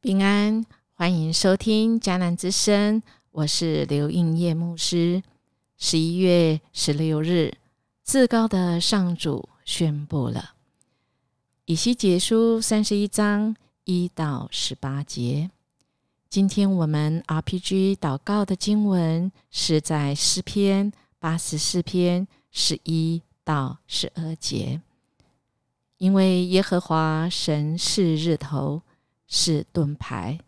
平安，欢迎收听迦南之声，我是刘应叶牧师。十一月十六日，至高的上主宣布了以西结书三十一章一到十八节。今天我们 RPG 祷告的经文是在诗篇八十四篇十一到十二节，因为耶和华神是日头。是盾牌，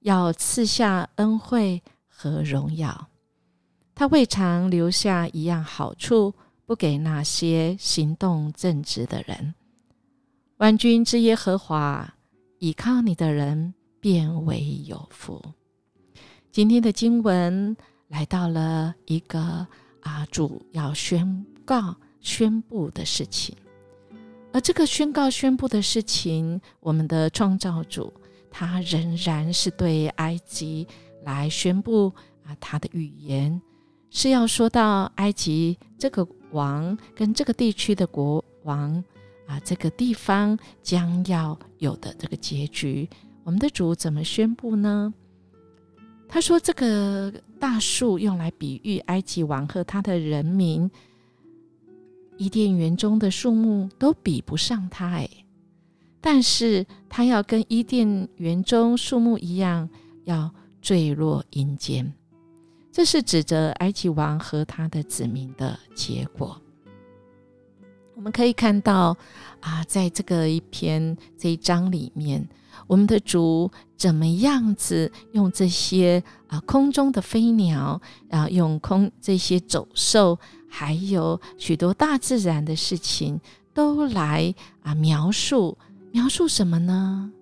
要赐下恩惠和荣耀。他未尝留下一样好处，不给那些行动正直的人。万军之耶和华，倚靠你的人变为有福。今天的经文来到了一个啊，主要宣告、宣布的事情。而这个宣告、宣布的事情，我们的创造主。他仍然是对埃及来宣布啊，他的语言是要说到埃及这个王跟这个地区的国王啊，这个地方将要有的这个结局。我们的主怎么宣布呢？他说：“这个大树用来比喻埃及王和他的人民，伊甸园中的树木都比不上他。”哎。但是他要跟伊甸园中树木一样，要坠落阴间。这是指着埃及王和他的子民的结果。我们可以看到啊，在这个一篇这一章里面，我们的主怎么样子用这些啊空中的飞鸟啊，用空这些走兽，还有许多大自然的事情，都来啊描述。描述什么呢？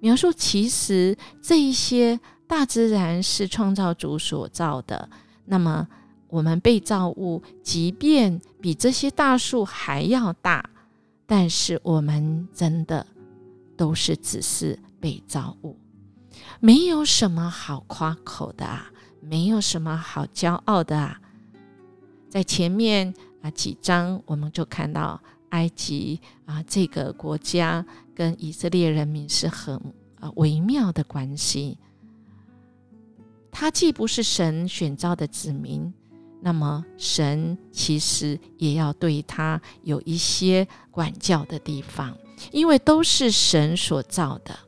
描述其实这一些大自然是创造主所造的。那么我们被造物，即便比这些大树还要大，但是我们真的都是只是被造物，没有什么好夸口的啊，没有什么好骄傲的啊。在前面啊几章，我们就看到。埃及啊，这个国家跟以色列人民是很啊微妙的关系。他既不是神选召的子民，那么神其实也要对他有一些管教的地方，因为都是神所造的。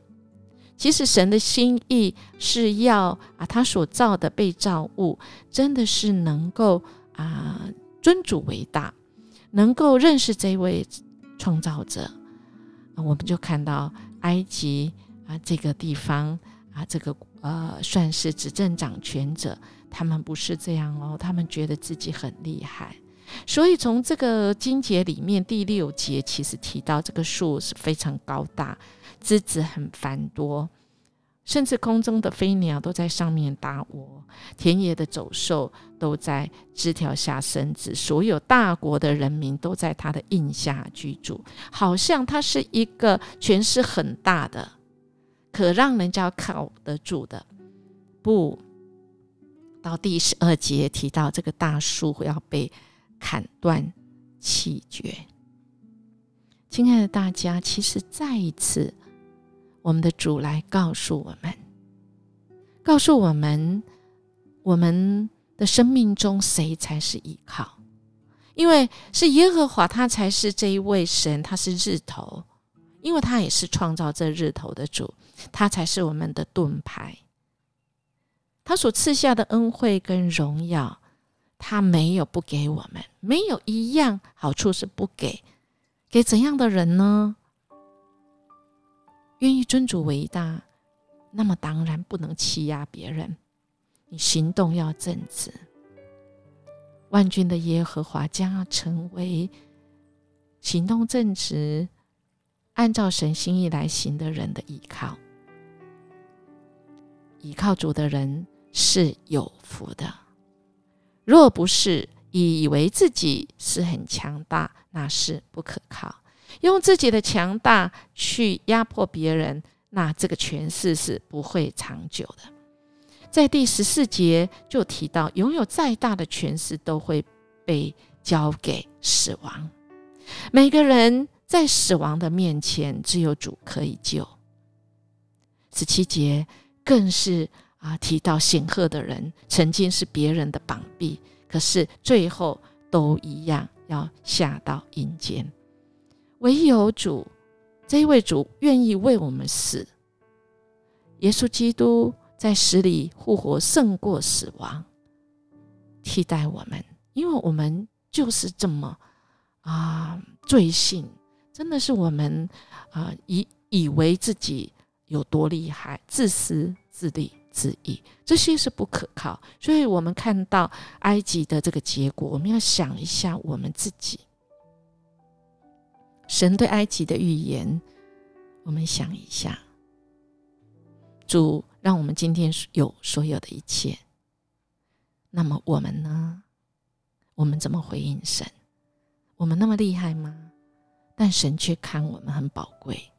其实神的心意是要啊，他所造的被造物真的是能够啊尊主为大。能够认识这位创造者，我们就看到埃及啊这个地方啊，这个呃算是执政掌权者，他们不是这样哦，他们觉得自己很厉害，所以从这个经节里面第六节其实提到这个树是非常高大，枝子很繁多。甚至空中的飞鸟都在上面搭窝，田野的走兽都在枝条下生子，所有大国的人民都在他的印下居住，好像他是一个权势很大的，可让人家靠得住的。不到第十二节提到这个大树要被砍断气绝，亲爱的大家，其实再一次。我们的主来告诉我们，告诉我们，我们的生命中谁才是依靠？因为是耶和华，他才是这一位神，他是日头，因为他也是创造这日头的主，他才是我们的盾牌。他所赐下的恩惠跟荣耀，他没有不给我们，没有一样好处是不给。给怎样的人呢？愿意尊主为大，那么当然不能欺压别人。你行动要正直，万军的耶和华将要成为行动正直、按照神心意来行的人的依靠。依靠主的人是有福的。若不是以为自己是很强大，那是不可靠。用自己的强大去压迫别人，那这个权势是不会长久的。在第十四节就提到，拥有再大的权势都会被交给死亡。每个人在死亡的面前，只有主可以救。十七节更是啊提到显赫的人曾经是别人的膀臂，可是最后都一样要下到阴间。唯有主这一位主愿意为我们死。耶稣基督在死里复活，胜过死亡，替代我们，因为我们就是这么啊罪性，真的是我们啊以以为自己有多厉害，自私自利自义，这些是不可靠。所以，我们看到埃及的这个结果，我们要想一下我们自己。神对埃及的预言，我们想一下。主让我们今天有所有的一切，那么我们呢？我们怎么回应神？我们那么厉害吗？但神却看我们很宝贵，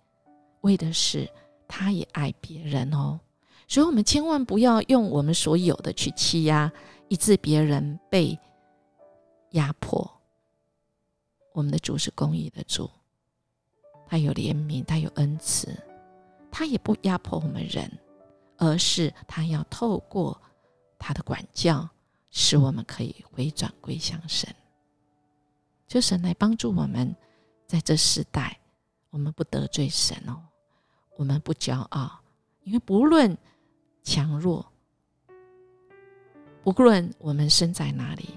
为的是他也爱别人哦。所以，我们千万不要用我们所有的去欺压，以致别人被压迫。我们的主是公义的主，他有怜悯，他有恩慈。他也不压迫我们人，而是他要透过他的管教，使我们可以回转归向神。就神来帮助我们，在这时代，我们不得罪神哦，我们不骄傲，因为不论强弱，不论我们身在哪里，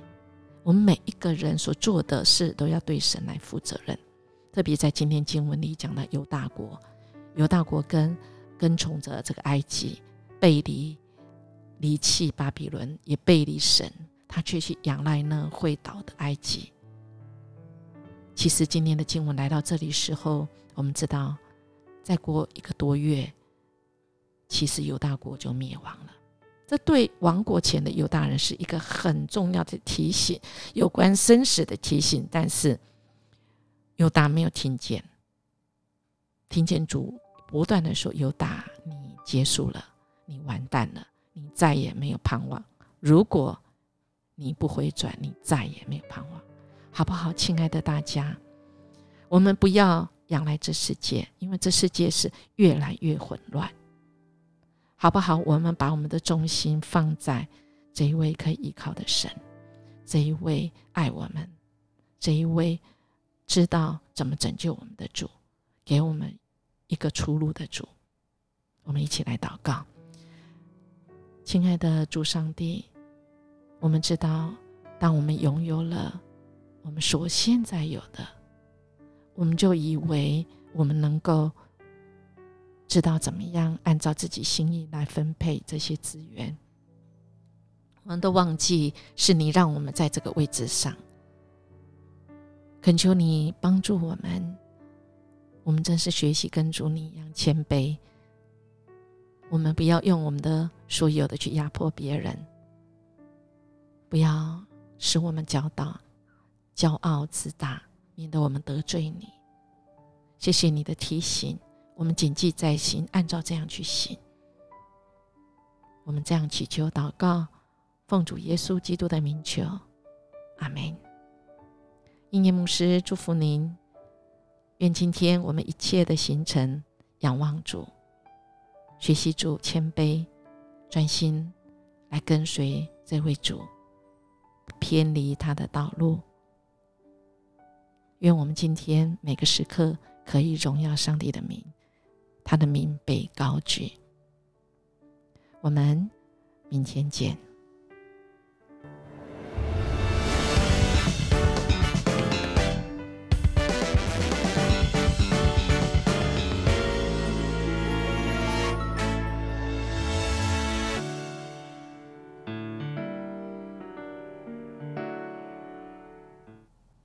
我们每一个人所做的事都要对神来负责任。特别在今天经文里讲的犹大国。犹大国跟跟从着这个埃及，背离离弃巴比伦，也背离神，他却去仰赖那会倒的埃及。其实今天的经文来到这里时候，我们知道，再过一个多月，其实犹大国就灭亡了。这对亡国前的犹大人是一个很重要的提醒，有关生死的提醒。但是犹大没有听见，听见主。不断的说：“犹大，你结束了，你完蛋了，你再也没有盼望。如果你不回转，你再也没有盼望，好不好？亲爱的大家，我们不要仰赖这世界，因为这世界是越来越混乱，好不好？我们把我们的重心放在这一位可以依靠的神，这一位爱我们，这一位知道怎么拯救我们的主，给我们。”一个出路的主，我们一起来祷告。亲爱的主上帝，我们知道，当我们拥有了我们所现在有的，我们就以为我们能够知道怎么样按照自己心意来分配这些资源，我们都忘记是你让我们在这个位置上。恳求你帮助我们。我们真是学习跟主你一样谦卑。我们不要用我们的所有的去压迫别人，不要使我们骄傲、骄傲自大，免得我们得罪你。谢谢你的提醒，我们谨记在心，按照这样去行。我们这样祈求祷告，奉主耶稣基督的名求，阿门。应业牧师祝福您。愿今天我们一切的行程，仰望主，学习主谦卑，专心来跟随这位主，偏离他的道路。愿我们今天每个时刻可以荣耀上帝的名，他的名被高举。我们明天见。